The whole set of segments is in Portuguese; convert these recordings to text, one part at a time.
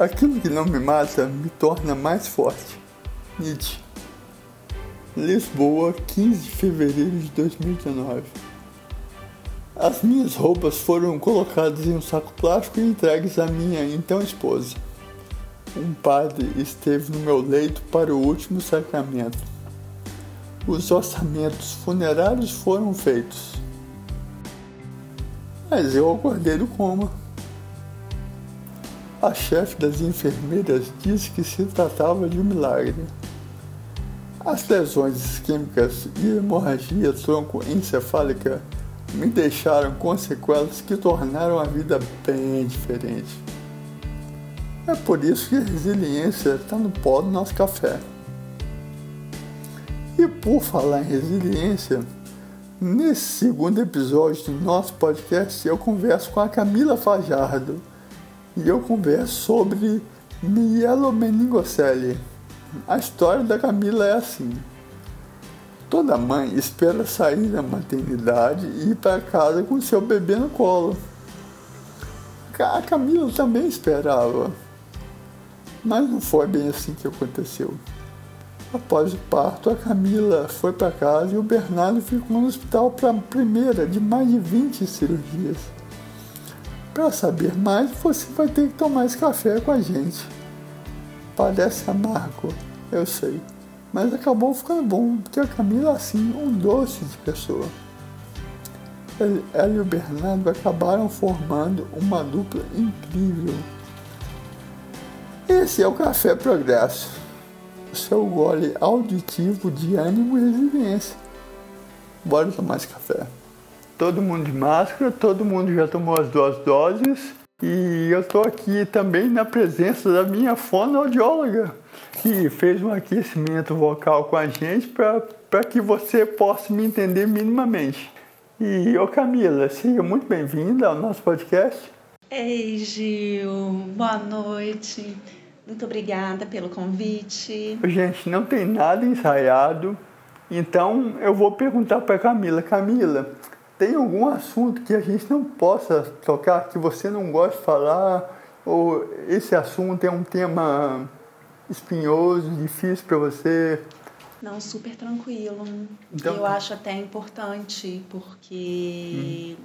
Aquilo que não me mata me torna mais forte. Nietzsche. Lisboa, 15 de fevereiro de 2019. As minhas roupas foram colocadas em um saco plástico e entregues à minha então esposa. Um padre esteve no meu leito para o último sacramento. Os orçamentos funerários foram feitos. Mas eu acordei do coma. A chefe das enfermeiras disse que se tratava de um milagre. As lesões isquêmicas e hemorragia troncoencefálica me deixaram com sequelas que tornaram a vida bem diferente. É por isso que a resiliência está no pó do nosso café. E por falar em resiliência, nesse segundo episódio do nosso podcast eu converso com a Camila Fajardo e eu converso sobre mielomeningocele. A história da Camila é assim. Toda mãe espera sair da maternidade e ir para casa com seu bebê no colo. A Camila também esperava. Mas não foi bem assim que aconteceu. Após o parto, a Camila foi para casa e o Bernardo ficou no hospital para a primeira de mais de 20 cirurgias. Para saber mais, você vai ter que tomar esse café com a gente. Parece amargo, eu sei, mas acabou ficando bom, porque a Camila assim, um doce de pessoa. Ela e o Bernardo acabaram formando uma dupla incrível. Esse é o Café Progresso, seu gole auditivo de ânimo e resiliência. Bora tomar esse café todo mundo de máscara, todo mundo já tomou as duas doses e eu estou aqui também na presença da minha fonoaudióloga, que fez um aquecimento vocal com a gente para que você possa me entender minimamente. E, ô Camila, seja muito bem-vinda ao nosso podcast. Ei, Gil, boa noite. Muito obrigada pelo convite. Gente, não tem nada ensaiado, então eu vou perguntar para Camila. Camila, tem algum assunto que a gente não possa tocar, que você não gosta de falar, ou esse assunto é um tema espinhoso, difícil para você? Não, super tranquilo. Então, eu acho até importante, porque hum.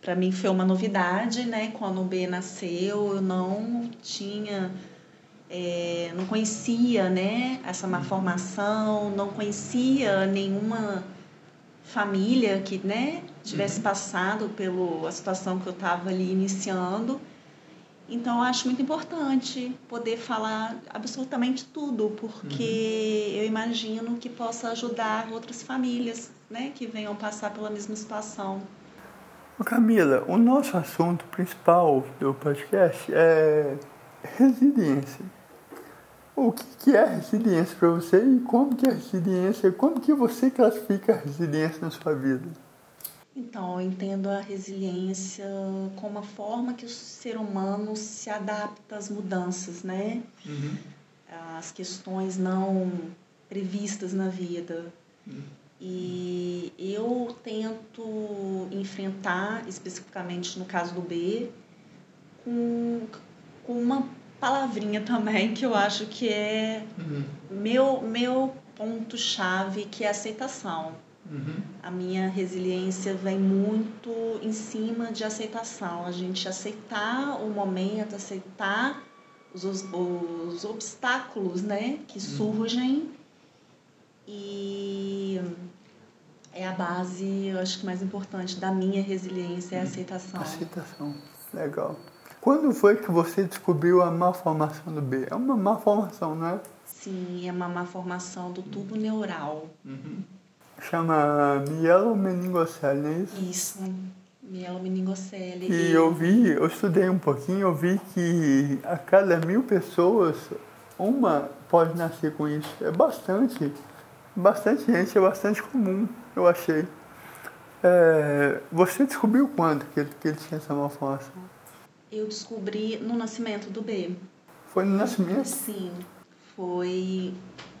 para mim foi uma novidade, né? Quando o B nasceu, eu não tinha. É, não conhecia né, essa malformação, não conhecia nenhuma família que né, tivesse uhum. passado pela situação que eu estava ali iniciando. Então, eu acho muito importante poder falar absolutamente tudo, porque uhum. eu imagino que possa ajudar outras famílias né, que venham passar pela mesma situação. Camila, o nosso assunto principal do podcast é resiliência. O que é resiliência para você e como que é resiliência, como que você classifica a resiliência na sua vida? Então, eu entendo a resiliência como a forma que o ser humano se adapta às mudanças, né? Uhum. As questões não previstas na vida. Uhum. E eu tento enfrentar, especificamente no caso do B, com, com uma palavrinha também que eu acho que é uhum. meu, meu ponto-chave, que é aceitação. Uhum. A minha resiliência vem muito em cima de aceitação. A gente aceitar o momento, aceitar os, os, os obstáculos né, que uhum. surgem e é a base, eu acho que mais importante da minha resiliência é a uhum. aceitação. Aceitação, legal. Quando foi que você descobriu a malformação do B? É uma malformação, não é? Sim, é uma malformação do tubo neural. Uhum chama mielomeningocele, não é isso? Isso, mielomeningocele. E, e eu vi, eu estudei um pouquinho, eu vi que a cada mil pessoas, uma pode nascer com isso. É bastante, bastante gente, é bastante comum, eu achei. É, você descobriu quando que ele, que ele tinha essa malformação? Eu descobri no nascimento do B. Foi no nascimento? Sim, foi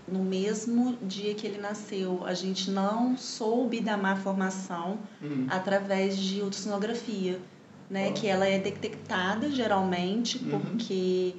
no mesmo dia que ele nasceu. A gente não soube da má formação uhum. através de ultrassonografia, né? Que ela é detectada geralmente uhum. porque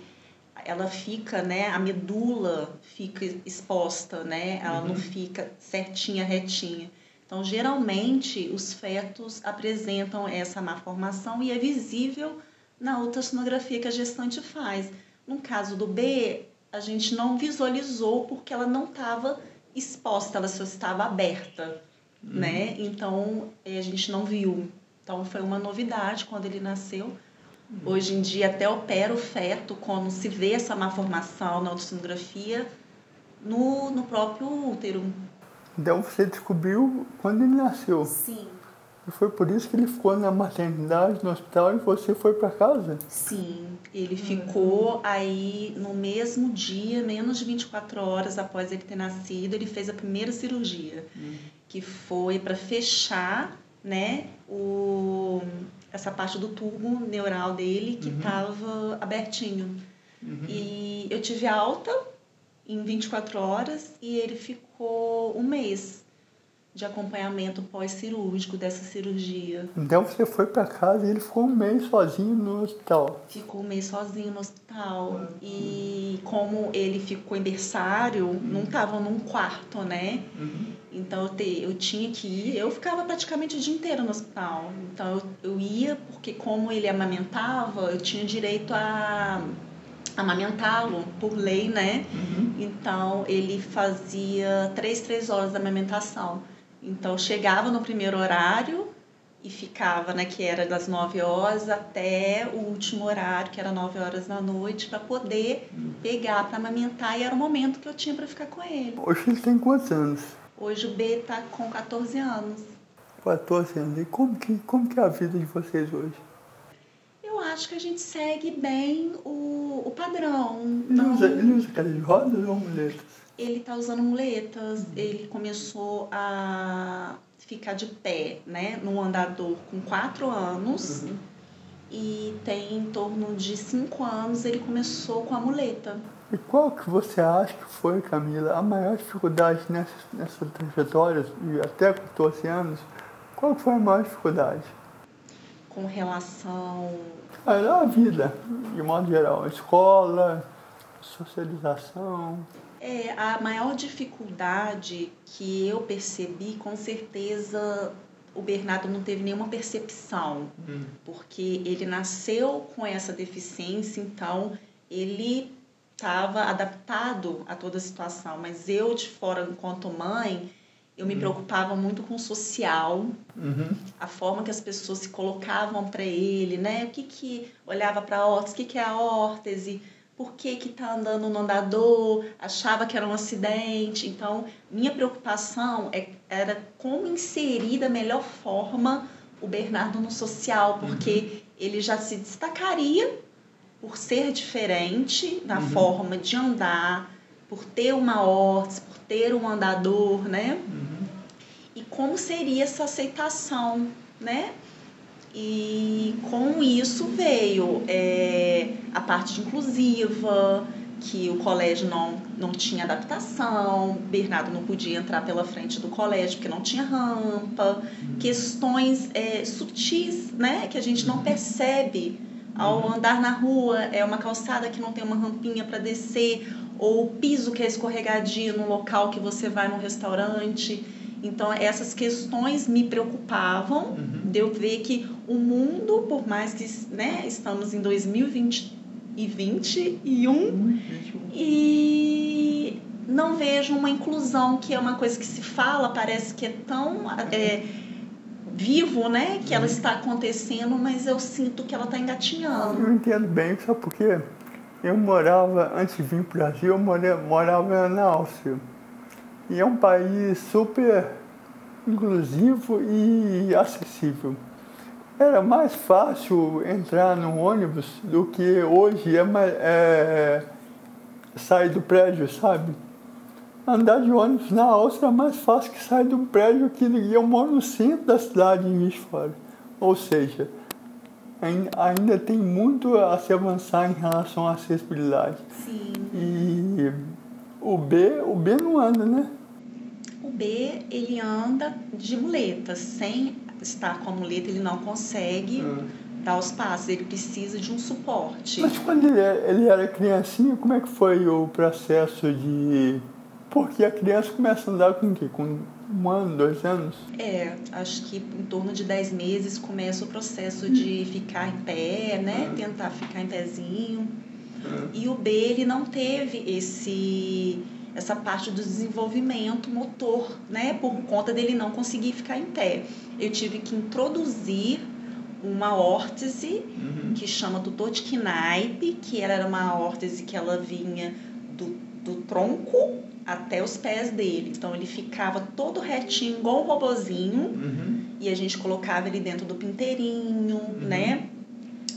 ela fica, né, a medula fica exposta, né, ela uhum. não fica certinha, retinha. Então, geralmente, os fetos apresentam essa malformação e é visível na ultrassonografia que a gestante faz. No caso do B, a gente não visualizou porque ela não estava exposta, ela só estava aberta, uhum. né? Então, a gente não viu. Então, foi uma novidade quando ele nasceu. Uhum. Hoje em dia, até opera o feto quando se vê essa malformação na ultrassonografia no, no próprio útero. Então, você descobriu quando ele nasceu? Sim. E foi por isso que ele ficou na maternidade, no hospital, e você foi para casa? Sim, ele ficou aí no mesmo dia, menos de 24 horas após ele ter nascido, ele fez a primeira cirurgia, uhum. que foi para fechar, né, o, essa parte do tubo neural dele que estava uhum. abertinho. Uhum. E eu tive alta em 24 horas e ele ficou um mês de acompanhamento pós-cirúrgico dessa cirurgia. Então você foi para casa e ele ficou um mês sozinho no hospital? Ficou um mês sozinho no hospital. E como ele ficou em berçário, uhum. não estava num quarto, né? Uhum. Então eu, te, eu tinha que ir, eu ficava praticamente o dia inteiro no hospital. Então eu, eu ia, porque como ele amamentava, eu tinha direito a amamentá-lo por lei, né? Uhum. Então ele fazia três, três horas da amamentação. Então chegava no primeiro horário e ficava, né, que era das 9 horas até o último horário, que era 9 horas da noite, para poder pegar para amamentar e era o momento que eu tinha para ficar com ele. Hoje ele tem quantos anos? Hoje o B está com 14 anos. 14 anos. E como que, como que é a vida de vocês hoje? Eu acho que a gente segue bem o, o padrão. Ele, não... usa, ele usa cadeira de rodas ou muletas? Ele está usando muletas, uhum. ele começou a ficar de pé, né, num andador com quatro anos uhum. e tem em torno de cinco anos ele começou com a muleta. E qual que você acha que foi, Camila, a maior dificuldade nessa, nessa trajetória, e até 14 anos, qual que foi a maior dificuldade? Com relação... A vida, de modo geral, escola, socialização... É, a maior dificuldade que eu percebi, com certeza, o Bernardo não teve nenhuma percepção, hum. porque ele nasceu com essa deficiência, então ele estava adaptado a toda a situação. Mas eu, de fora, enquanto mãe, eu me hum. preocupava muito com o social, uhum. a forma que as pessoas se colocavam para ele, né? O que que olhava para a órtese, o que que é a órtese, por que que tá andando no andador, achava que era um acidente. Então, minha preocupação é, era como inserir da melhor forma o Bernardo no social, porque uhum. ele já se destacaria por ser diferente na uhum. forma de andar, por ter uma órtese, por ter um andador, né? Uhum. E como seria essa aceitação, né? E com isso veio é, a parte inclusiva, que o colégio não, não tinha adaptação, Bernardo não podia entrar pela frente do colégio porque não tinha rampa, uhum. questões é, sutis né, que a gente não percebe ao uhum. andar na rua, é uma calçada que não tem uma rampinha para descer, ou o piso que é escorregadio no local que você vai no restaurante. Então, essas questões me preocupavam, uhum. de eu ver que o mundo, por mais que né, estamos em 2021, uhum. e não vejo uma inclusão, que é uma coisa que se fala, parece que é tão é, vivo, né? Que ela uhum. está acontecendo, mas eu sinto que ela está engatinhando. Eu entendo bem, só porque eu morava, antes de vir para o Brasil, eu morava na Áustria. E é um país super inclusivo e acessível. Era mais fácil entrar no ônibus do que hoje é, é sair do prédio, sabe? Andar de ônibus na Áustria é mais fácil que sair do prédio que eu moro no centro da cidade em Fora. Ou seja, ainda tem muito a se avançar em relação à acessibilidade. Sim. E o B, o B não anda, né? O B, ele anda de muleta, sem estar com a muleta, ele não consegue, uhum. dar os passos, ele precisa de um suporte. Mas quando ele, é, ele era criancinha, como é que foi o processo de. Porque a criança começa a andar com o quê? Com um ano, dois anos? É, acho que em torno de dez meses começa o processo de ficar em pé, né? Uhum. Tentar ficar em pezinho. Uhum. E o B, ele não teve esse essa parte do desenvolvimento motor, né? Por conta dele não conseguir ficar em pé. Eu tive que introduzir uma órtese uhum. que chama tutor de Knipe, que era uma órtese que ela vinha do, do tronco até os pés dele. Então ele ficava todo retinho, igual um robozinho, uhum. e a gente colocava ele dentro do pinteirinho, uhum. né?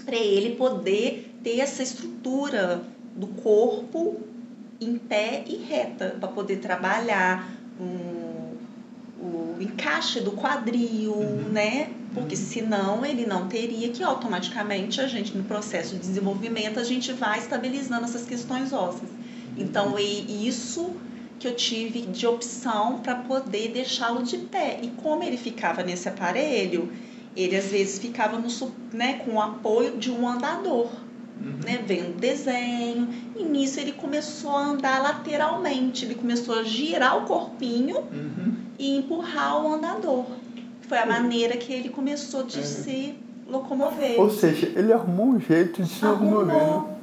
Para ele poder ter essa estrutura do corpo em pé e reta, para poder trabalhar um, o encaixe do quadril, uhum. né? Porque uhum. senão ele não teria que automaticamente a gente, no processo de desenvolvimento, a gente vai estabilizando essas questões ósseas. Então, é isso que eu tive de opção para poder deixá-lo de pé. E como ele ficava nesse aparelho, ele às vezes ficava no, né, com o apoio de um andador, uhum. né, vendo desenho. E nisso ele começou a andar lateralmente, ele começou a girar o corpinho uhum. e empurrar o andador. Foi a uhum. maneira que ele começou de é. se locomover. Ou seja, ele arrumou um jeito de se locomover.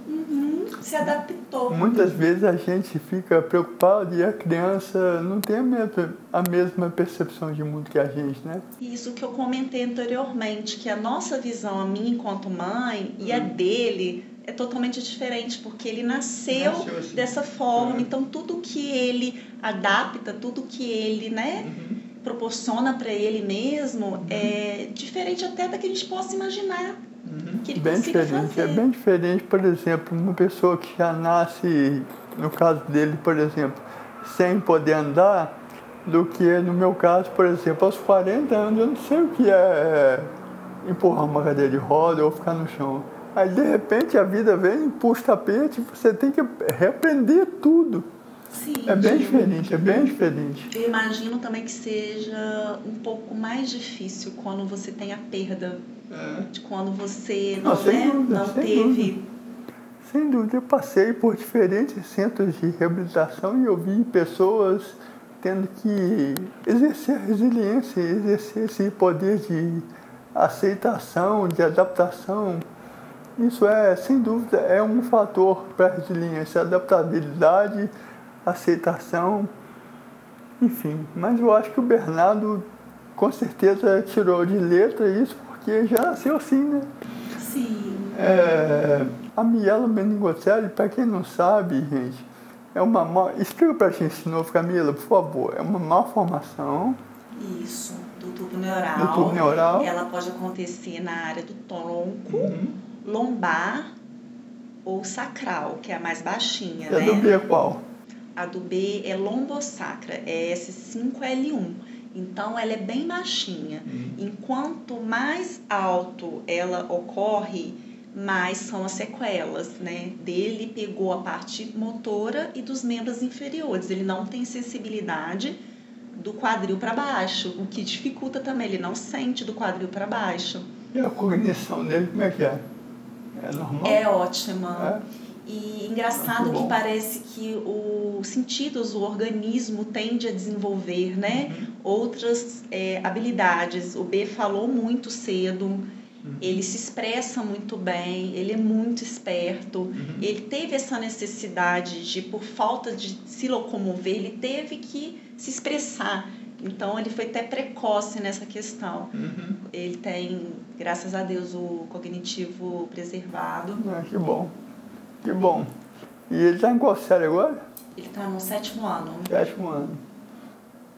Se adaptou. Muitas vezes a gente fica preocupado e a criança não tem a mesma, a mesma percepção de mundo que a gente, né? Isso que eu comentei anteriormente, que a nossa visão, a minha enquanto mãe e a hum. dele é totalmente diferente, porque ele nasceu, nasceu assim. dessa forma. Uhum. Então, tudo que ele adapta, tudo que ele, né? Uhum. proporciona para ele mesmo uhum. é diferente até da que a gente possa imaginar. Uhum. Que ele bem diferente. Fazer. É bem diferente, por exemplo, uma pessoa que já nasce, no caso dele, por exemplo, sem poder andar, do que no meu caso, por exemplo, aos 40 anos eu não sei o que é, é empurrar uma cadeira de roda ou ficar no chão. Aí de repente a vida vem, puxa o tapete, você tem que reaprender tudo. Sim, é bem diferente, é bem diferente. Eu imagino também que seja um pouco mais difícil quando você tem a perda de quando você não, não, né, dúvida, não teve. Dúvida. Sem dúvida, eu passei por diferentes centros de reabilitação e eu vi pessoas tendo que exercer resiliência, exercer esse poder de aceitação, de adaptação. Isso é, sem dúvida, é um fator para a resiliência, adaptabilidade, aceitação, enfim. Mas eu acho que o Bernardo com certeza tirou de letra isso porque já nasceu assim, né? Sim. É, a miela meningocelli, para quem não sabe, gente, é uma má... Explica pra gente de novo, Camila, por favor. É uma malformação. Isso, do tubo neural. Do tubo neural. Ela pode acontecer na área do tronco, uhum. lombar ou sacral, que é a mais baixinha, e né? A do B é qual? A do B é lombosacra, é S5L1. Então ela é bem baixinha. Uhum. Enquanto mais alto ela ocorre, mais são as sequelas, né? Dele pegou a parte motora e dos membros inferiores. Ele não tem sensibilidade do quadril para baixo, o que dificulta também. Ele não sente do quadril para baixo. E a cognição dele como é que é? É normal? É ótima. É? E engraçado que parece que os sentidos, o organismo tende a desenvolver, né? Uhum. Outras é, habilidades. O B falou muito cedo, uhum. ele se expressa muito bem, ele é muito esperto. Uhum. Ele teve essa necessidade de, por falta de se locomover, ele teve que se expressar. Então ele foi até precoce nessa questão. Uhum. Ele tem, graças a Deus, o cognitivo preservado. Ah, que bom. Que bom. E ele está em qual série agora? Ele está no sétimo ano. Sétimo ano.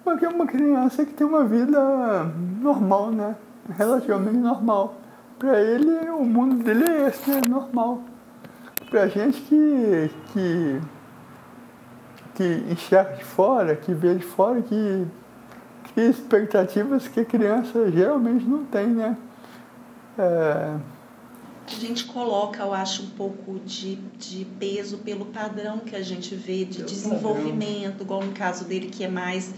Porque é uma criança que tem uma vida normal, né? Relativamente normal. Para ele, o mundo dele é esse, né? Normal. Para gente que, que, que enxerga de fora, que vê de fora, que cria expectativas que a criança geralmente não tem, né? É, a gente coloca, eu acho, um pouco de, de peso pelo padrão que a gente vê de desenvolvimento, igual no caso dele que é mais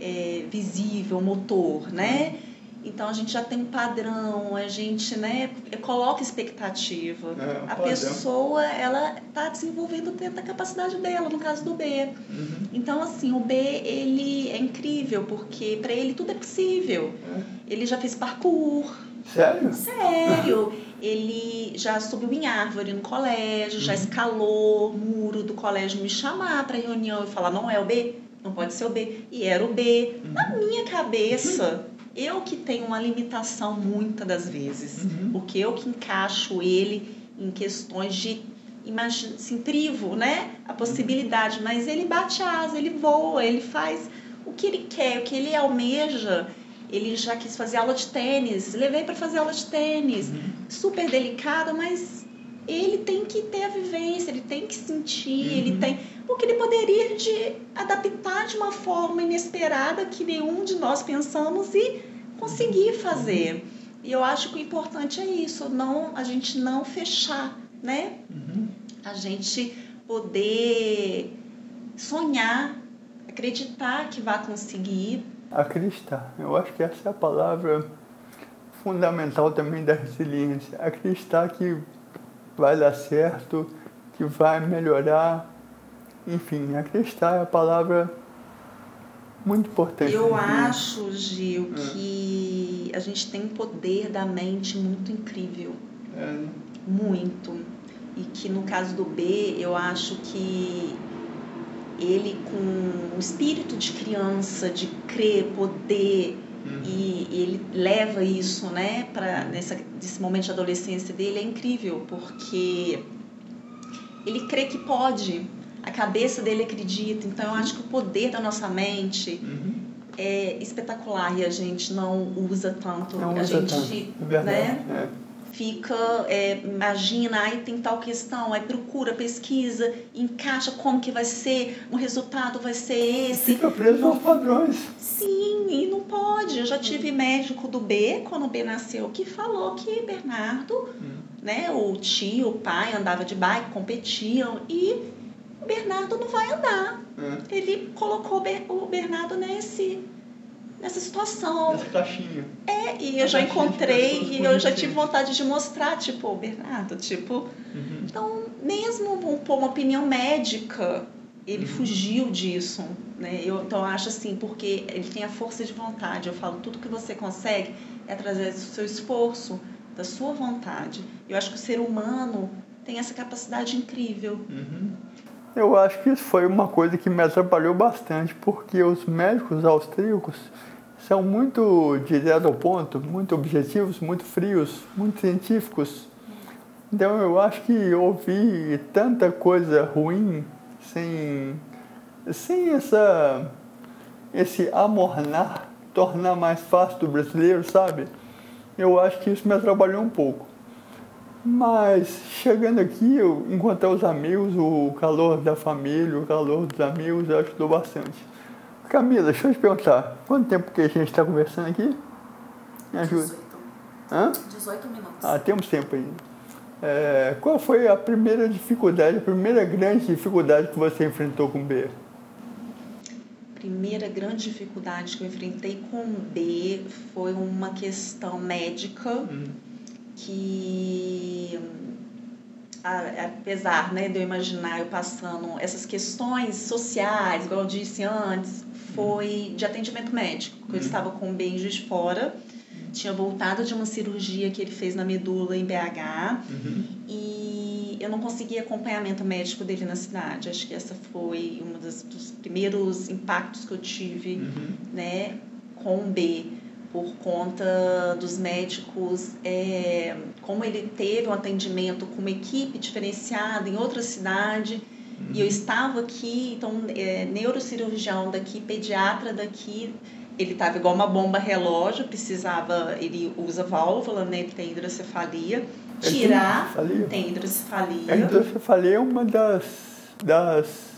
é, visível, motor, né? Então a gente já tem um padrão, a gente né, coloca expectativa. É, a pessoa ela está desenvolvendo dentro da capacidade dela, no caso do B. Uhum. Então assim, o B ele é incrível porque para ele tudo é possível. É. Ele já fez parkour. Sério? Sério. ele já subiu em árvore no colégio, uhum. já escalou muro do colégio me chamar para reunião e falar não é o B, não pode ser o B. E era o B. Uhum. Na minha cabeça, eu que tenho uma limitação muitas das vezes, uhum. porque eu que encaixo ele em questões de imagina, assim, privo, né? A possibilidade, mas ele bate asa, ele voa, ele faz o que ele quer, o que ele almeja. Ele já quis fazer aula de tênis, levei para fazer aula de tênis, uhum. super delicada, mas ele tem que ter a vivência, ele tem que sentir, uhum. ele tem. Porque ele poderia de adaptar de uma forma inesperada que nenhum de nós pensamos e conseguir fazer. E eu acho que o importante é isso, não a gente não fechar, né? Uhum. A gente poder sonhar, acreditar que vai conseguir. Acreditar. Eu acho que essa é a palavra fundamental também da resiliência. Acreditar que vai dar certo, que vai melhorar. Enfim, acreditar é a palavra muito importante. Eu acho, Gil, é. que a gente tem um poder da mente muito incrível. É. Muito. E que no caso do B, eu acho que ele com o espírito de criança, de crer, poder, Uhum. E, e, ele leva isso, né, para nessa nesse momento de adolescência dele é incrível, porque ele crê que pode, a cabeça dele acredita. Então eu acho que o poder da nossa mente uhum. é espetacular e a gente não usa tanto. Não a usa gente, tanto. É né? É fica, é, imagina, aí tem tal questão, aí procura, pesquisa, encaixa como que vai ser, o resultado vai ser esse. Fica preso aos padrões. Sim, e não pode. Eu já tive médico do B, quando o B nasceu, que falou que Bernardo, hum. né, o tio, o pai andava de bike, competiam, e Bernardo não vai andar. Hum. Ele colocou o Bernardo nesse nessa situação. Nessa caixinha. É, e eu já encontrei e eu já tive vontade de mostrar, tipo, Bernardo, tipo. Uhum. Então, mesmo por uma opinião médica, ele uhum. fugiu disso. Né? Eu, então, eu acho assim, porque ele tem a força de vontade. Eu falo, tudo que você consegue é através do seu esforço, da sua vontade. Eu acho que o ser humano tem essa capacidade incrível. Uhum. Eu acho que isso foi uma coisa que me atrapalhou bastante, porque os médicos austríacos são muito direto ao ponto, muito objetivos, muito frios, muito científicos. Então eu acho que ouvir tanta coisa ruim sem, sem essa, esse amornar, tornar mais fácil do brasileiro, sabe? Eu acho que isso me atrapalhou um pouco. Mas chegando aqui, eu encontrei os amigos, o calor da família, o calor dos amigos, ajudou bastante. Camila, deixa eu te perguntar, quanto tempo que a gente está conversando aqui? Me ajuda. 18. Hã? 18 minutos. Ah, temos tempo ainda. É, qual foi a primeira dificuldade, a primeira grande dificuldade que você enfrentou com B? Primeira grande dificuldade que eu enfrentei com B foi uma questão médica hum. que apesar né, de eu imaginar eu passando essas questões sociais, igual eu disse antes, foi de atendimento médico. Eu uhum. estava com um beijo de fora, tinha voltado de uma cirurgia que ele fez na medula em BH uhum. e eu não conseguia acompanhamento médico dele na cidade. Acho que essa foi um dos, dos primeiros impactos que eu tive uhum. né, com o B por conta dos médicos, é, como ele teve um atendimento com uma equipe diferenciada em outra cidade, e eu estava aqui, então, é, neurocirurgião daqui, pediatra daqui, ele estava igual uma bomba relógio, precisava, ele usa válvula, né, ele tem hidrocefalia, tirar, tem hidrocefalia. A hidrocefalia é uma das, das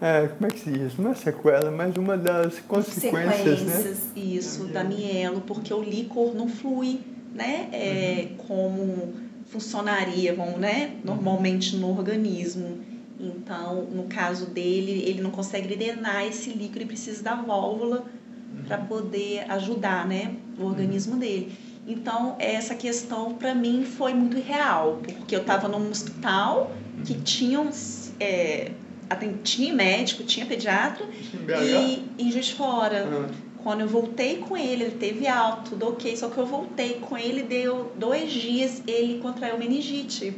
é, como é que se diz? Não é sequela, mas uma das consequências? Sequências, né? isso, da mielo, porque o líquor não flui, né? É, uhum. Como funcionaria, vamos, né? Normalmente no organismo. Então, no caso dele, ele não consegue drenar esse líquido e precisa da válvula uhum. para poder ajudar, né? do organismo uhum. dele. Então, essa questão para mim foi muito real, porque eu estava num hospital que tinham é, tinha médico, tinha pediatra e em Juiz Fora. Uhum. Quando eu voltei com ele, ele teve alto, tudo ok, só que eu voltei com ele, deu dois dias, ele contraiu meningite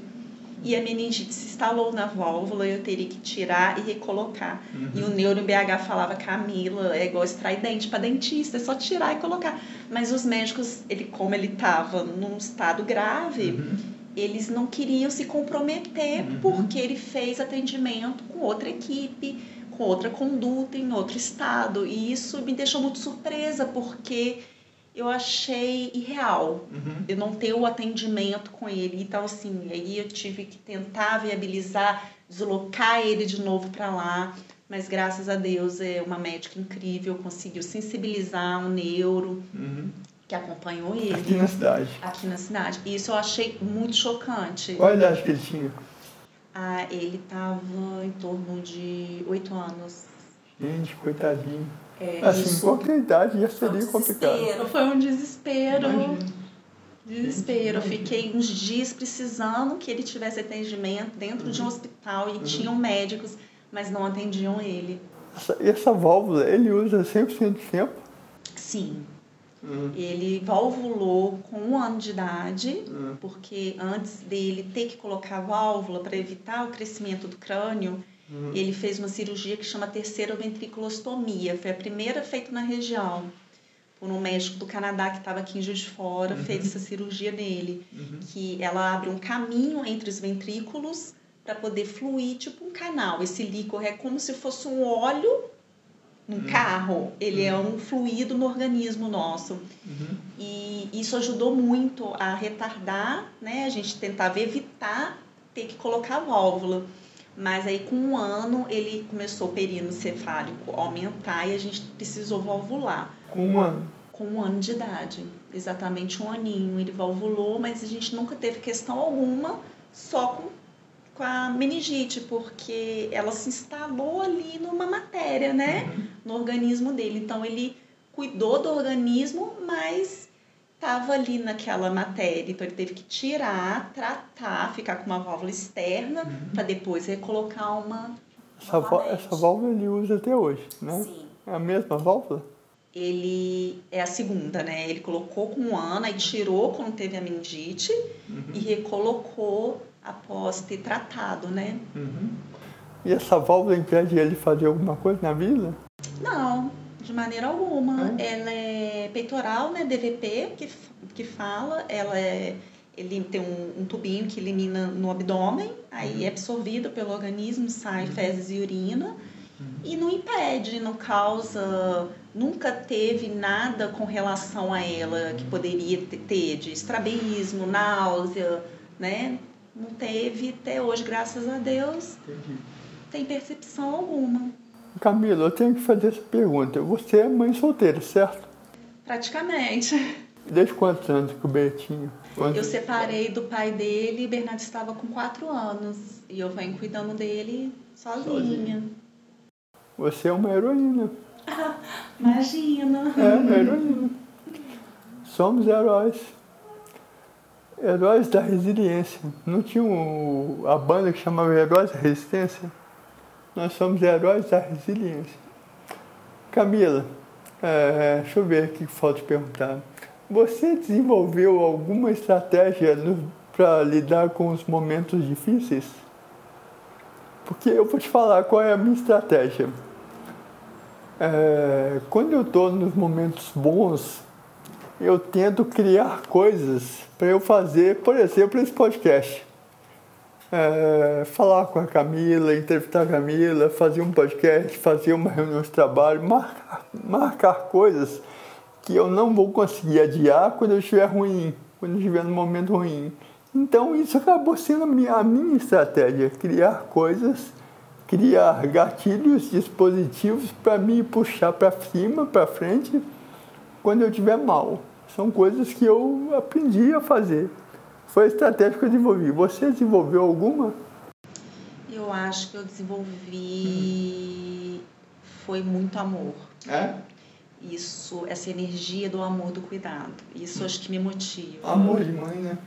e a meningite se instalou na válvula, eu teria que tirar e recolocar. Uhum. E o neuro BH falava, Camila, é igual extrair dente para dentista, é só tirar e colocar. Mas os médicos, ele como ele estava num estado grave, uhum. eles não queriam se comprometer uhum. porque ele fez atendimento com outra equipe, com outra conduta, em outro estado. E isso me deixou muito surpresa, porque eu achei irreal uhum. eu não ter o atendimento com ele. Então, assim, aí eu tive que tentar viabilizar, deslocar ele de novo para lá. Mas graças a Deus é uma médica incrível, conseguiu sensibilizar um neuro uhum. que acompanhou ele. Aqui na cidade. Aqui na cidade. E isso eu achei muito chocante. Qual a idade que ele tinha? Ah, ele estava em torno de oito anos. Gente, coitadinho. É, assim, isso, qualquer idade já seria um complicado. Foi um desespero. Imagina. Desespero. Fiquei uns dias precisando que ele tivesse atendimento dentro uhum. de um uhum. hospital e uhum. tinham médicos, mas não atendiam ele. Essa, essa válvula, ele usa 100% do tempo? Sim. Uhum. Ele valvulou com um ano de idade, uhum. porque antes dele ter que colocar a válvula para evitar o crescimento do crânio, Uhum. Ele fez uma cirurgia que chama terceira ventriculostomia. Foi a primeira feita na região. Por um médico do Canadá que estava aqui em Juiz de Fora, uhum. fez essa cirurgia nele. Uhum. Que ela abre um caminho entre os ventrículos para poder fluir, tipo um canal. Esse líquor é como se fosse um óleo num uhum. carro. Ele é uhum. um fluido no organismo nosso. Uhum. E isso ajudou muito a retardar, né? A gente tentava evitar ter que colocar válvula. Mas aí com um ano ele começou o perino cefálico aumentar e a gente precisou valvular. Com um ano? Com um ano de idade, exatamente um aninho. Ele valvulou, mas a gente nunca teve questão alguma, só com, com a meningite, porque ela se instalou ali numa matéria, né? Uhum. No organismo dele. Então ele cuidou do organismo, mas estava ali naquela matéria, então ele teve que tirar, tratar, ficar com uma válvula externa uhum. para depois recolocar uma. Essa, essa válvula ele usa até hoje, né? Sim. É a mesma válvula? Ele é a segunda, né? Ele colocou com um ano, e tirou quando teve a meningite uhum. e recolocou após ter tratado, né? Uhum. E essa válvula impede ele de fazer alguma coisa na vida? Não, de maneira alguma. É. Ela é peitoral, né? DVP, que, que fala. Ela é, ele tem um, um tubinho que elimina no abdômen, aí uhum. é absorvido pelo organismo, sai uhum. fezes e urina. Uhum. E não impede, não causa. Nunca teve nada com relação a ela que poderia ter, de estrabismo, náusea, né? Não teve até hoje, graças a Deus. Entendi. Tem percepção alguma. Camila, eu tenho que fazer essa pergunta. Você é mãe solteira, certo? Praticamente. Desde quantos anos que o Betinho? Quantos... Eu separei do pai dele e o Bernardo estava com quatro anos. E eu venho cuidando dele sozinha. sozinha. Você é uma heroína. imagina. É, uma heroína. Somos heróis. Heróis da resiliência. Não tinha um, a banda que chamava Heróis da Resistência? Nós somos heróis da resiliência. Camila, é, deixa eu ver aqui que falta perguntar. Você desenvolveu alguma estratégia para lidar com os momentos difíceis? Porque eu vou te falar qual é a minha estratégia. É, quando eu estou nos momentos bons, eu tento criar coisas para eu fazer, por exemplo, esse podcast é, falar com a Camila, entrevistar a Camila, fazer um podcast, fazer uma reunião de trabalho, marcar, marcar coisas que eu não vou conseguir adiar quando eu estiver ruim, quando eu estiver no momento ruim. Então isso acabou sendo a minha, a minha estratégia, criar coisas, criar gatilhos, dispositivos para me puxar para cima, para frente, quando eu estiver mal. São coisas que eu aprendi a fazer. Foi a estratégia que eu desenvolvi. Você desenvolveu alguma? Eu acho que eu desenvolvi. Foi muito amor. É? isso, essa energia do amor, do cuidado. Isso acho que me motiva. Amor de mãe, né?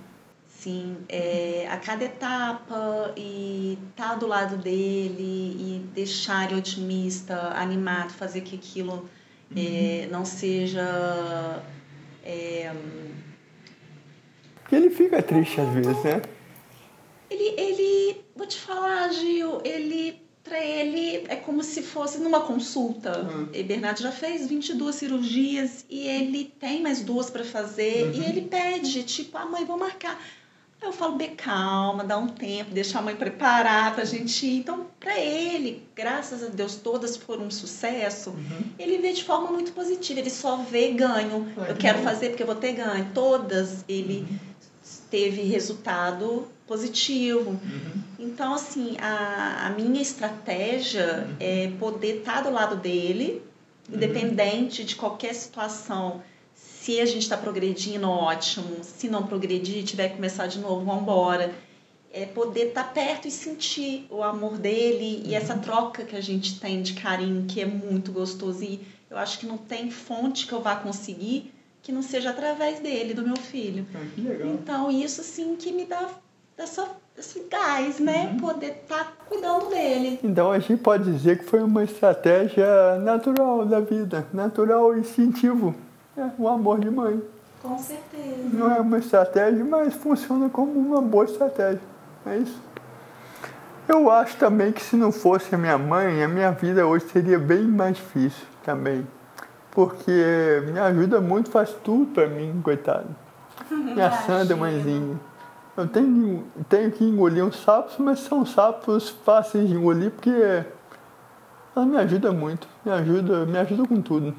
Sim, é, a cada etapa e estar tá do lado dele e deixar ele otimista, animado, fazer que aquilo é, uhum. é, não seja. É, Ele fica triste às vezes, né? Ele, ele, vou te falar, Gil, ele para ele é como se fosse numa consulta. Uhum. E Bernardo já fez 22 cirurgias e ele tem mais duas para fazer uhum. e ele pede, tipo, a ah, mãe, vou marcar. Aí eu falo, bem calma, dá um tempo, deixa a mãe preparar pra gente ir. Então, para ele, graças a Deus, todas foram um sucesso. Uhum. Ele vê de forma muito positiva, ele só vê ganho. eu quero fazer porque eu vou ter ganho. Todas ele uhum. Teve resultado positivo. Uhum. Então, assim, a, a minha estratégia uhum. é poder estar tá do lado dele, uhum. independente de qualquer situação. Se a gente está progredindo, ótimo. Se não progredir, tiver que começar de novo, vamos embora. É poder estar tá perto e sentir o amor dele e essa uhum. troca que a gente tem de carinho, que é muito gostoso. E eu acho que não tem fonte que eu vá conseguir que não seja através dele, do meu filho. Ah, que legal. Então, isso sim que me dá dessa, desse gás, né? Uhum. Poder estar tá cuidando dele. Então a gente pode dizer que foi uma estratégia natural da vida, natural e instintivo. É o amor de mãe. Com certeza. Não é uma estratégia, mas funciona como uma boa estratégia. É isso. Eu acho também que se não fosse a minha mãe, a minha vida hoje seria bem mais difícil também. Porque me ajuda muito, faz tudo para mim, coitado. Minha santa mãezinha. Eu tenho, tenho que engolir uns sapos, mas são sapos fáceis de engolir porque ela me ajuda muito, me ajuda, me ajuda com tudo.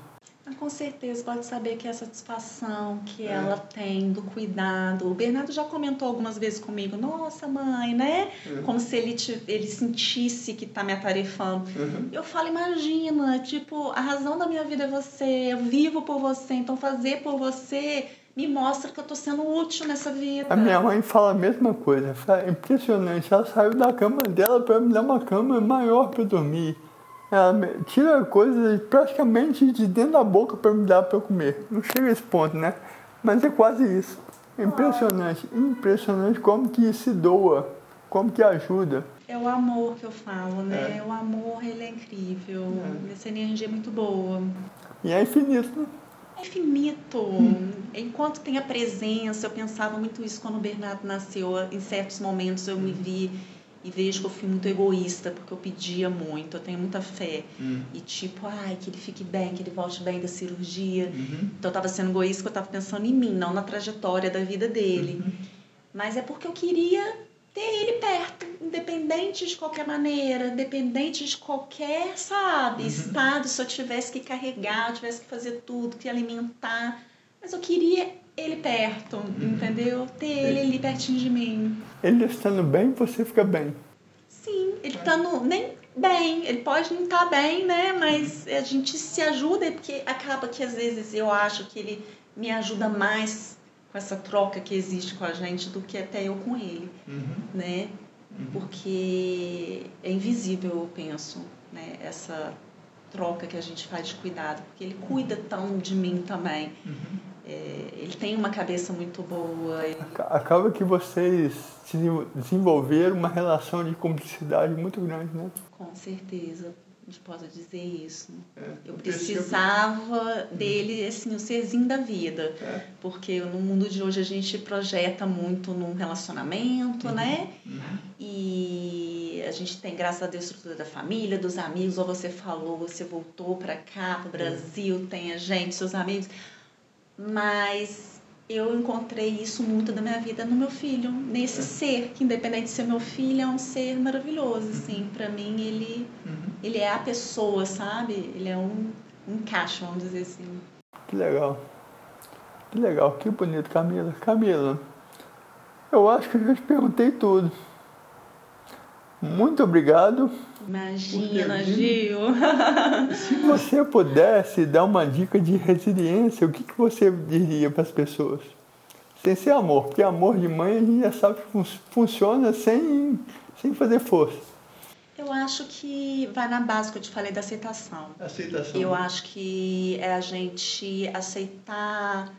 Com certeza, pode saber que a satisfação que é. ela tem do cuidado. O Bernardo já comentou algumas vezes comigo, nossa mãe, né? Uhum. Como se ele, ele sentisse que tá me atarefando. Uhum. Eu falo, imagina, tipo, a razão da minha vida é você, eu vivo por você, então fazer por você me mostra que eu estou sendo útil nessa vida. A minha mãe fala a mesma coisa. É impressionante. Ela saiu da cama dela para me dar uma cama maior para dormir. Ela tira coisas praticamente de dentro da boca para me dar para eu comer. Não chega a esse ponto, né? Mas é quase isso. É impressionante. Impressionante como que se doa, como que ajuda. É o amor que eu falo, né? É. O amor, ele é incrível. É. Essa energia é muito boa. E é infinito, né? infinito. Hum. Enquanto tem a presença, eu pensava muito isso quando o Bernardo nasceu. Em certos momentos eu me vi e vejo que eu fui muito egoísta, porque eu pedia muito, eu tenho muita fé. Hum. E tipo, ai, que ele fique bem, que ele volte bem da cirurgia. Uhum. Então eu tava sendo egoísta eu tava pensando em mim, não na trajetória da vida dele. Uhum. Mas é porque eu queria ter ele perto, independente de qualquer maneira, independente de qualquer, sabe, uhum. estado, se eu tivesse que carregar, eu tivesse que fazer tudo, que alimentar. Mas eu queria ele perto, entendeu? Ter ele ali pertinho de mim. Ele estando bem, você fica bem. Sim, ele estando nem bem, ele pode não estar tá bem, né? Mas a gente se ajuda, porque acaba que às vezes eu acho que ele me ajuda mais com essa troca que existe com a gente do que até eu com ele, uhum. né? Uhum. Porque é invisível, eu penso, né? Essa troca que a gente faz de cuidado, porque ele cuida tão de mim também. Uhum. É, ele tem uma cabeça muito boa. Ele... Acaba que vocês desenvolveram uma relação de cumplicidade muito grande, né? Com certeza gente pode dizer isso. É, eu precisava eu... dele, assim, o serzinho da vida. É. Porque no mundo de hoje a gente projeta muito num relacionamento, uhum. né? Uhum. E a gente tem, graças a Deus, a estrutura da família, dos amigos, ou você falou, você voltou para cá, para o Brasil, uhum. tem a gente, seus amigos. Mas eu encontrei isso muito da minha vida no meu filho, nesse é. ser, que independente de ser meu filho, é um ser maravilhoso, assim, para mim ele uhum. ele é a pessoa, sabe? Ele é um, um encaixe, vamos dizer assim. Que legal. Que legal, que bonito, Camila. Camila, eu acho que eu já te perguntei tudo. Muito obrigado. Imagina, Gil. Se você pudesse dar uma dica de resiliência, o que, que você diria para as pessoas? Sem ser amor, porque amor de mãe a gente já sabe que funciona sem, sem fazer força. Eu acho que vai na base que eu te falei da aceitação. Aceitação. Eu acho que é a gente aceitar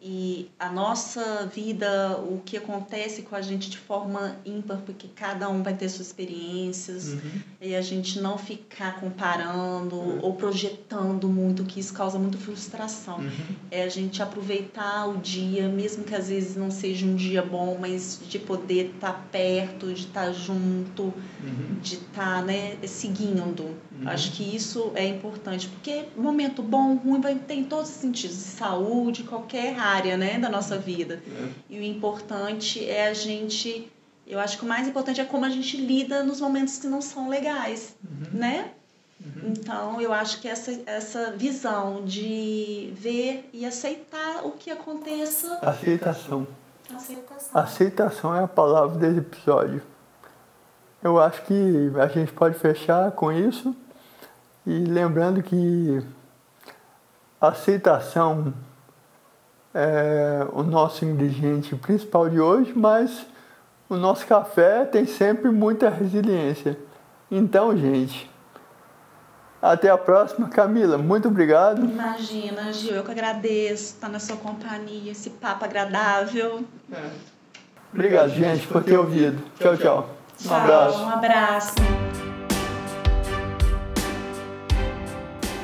e a nossa vida, o que acontece com a gente de forma ímpar, porque cada um vai ter suas experiências, uhum. e a gente não ficar comparando uhum. ou projetando muito, que isso causa muita frustração. Uhum. É a gente aproveitar o dia, mesmo que às vezes não seja um dia bom, mas de poder estar tá perto, de estar tá junto, uhum. de estar tá, né, seguindo. Uhum. Acho que isso é importante, porque momento bom, ruim, vai ter em todos os sentidos, saúde, qualquer área né, da nossa vida. É. E o importante é a gente. Eu acho que o mais importante é como a gente lida nos momentos que não são legais, uhum. né? Uhum. Então, eu acho que essa, essa visão de ver e aceitar o que aconteça. Aceitação. Aceitação. Aceitação é a palavra desse episódio. Eu acho que a gente pode fechar com isso e lembrando que aceitação é o nosso ingrediente principal de hoje, mas o nosso café tem sempre muita resiliência. Então, gente, até a próxima. Camila, muito obrigado. Imagina, Gil, eu que agradeço estar na sua companhia, esse papo agradável. É. Obrigado, gente, por ter ouvido. Tchau, tchau. Um abraço. Um abraço.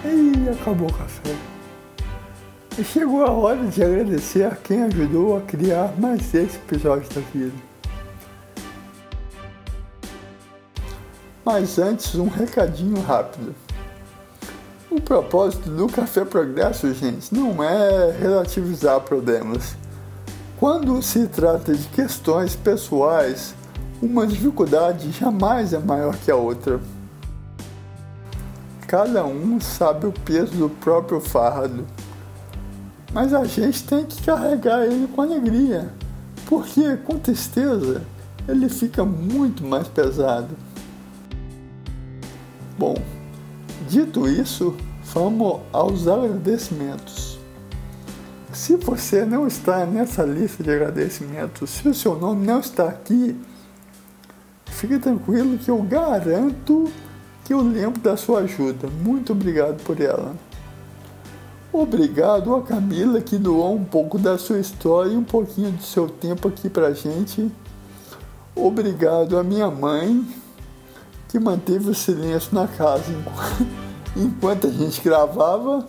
E acabou o café. E chegou a hora de agradecer a quem ajudou a criar mais esse episódio da vida. Mas antes, um recadinho rápido. O propósito do Café Progresso, gente, não é relativizar problemas. Quando se trata de questões pessoais, uma dificuldade jamais é maior que a outra. Cada um sabe o peso do próprio fardo mas a gente tem que carregar ele com alegria, porque com tristeza ele fica muito mais pesado. Bom, dito isso, vamos aos agradecimentos. Se você não está nessa lista de agradecimentos, se o seu nome não está aqui, fique tranquilo que eu garanto que eu lembro da sua ajuda. Muito obrigado por ela. Obrigado a Camila que doou um pouco da sua história e um pouquinho do seu tempo aqui pra gente. Obrigado a minha mãe que manteve o silêncio na casa enquanto a gente gravava.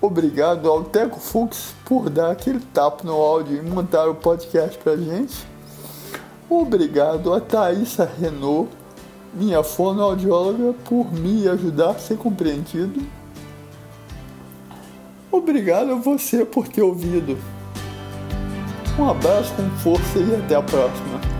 Obrigado ao Teco Fux por dar aquele tapa no áudio e montar o podcast pra gente. Obrigado a Thaisa Renault minha fonoaudióloga por me ajudar a ser compreendido. Obrigado a você por ter ouvido. Um abraço com força e até a próxima.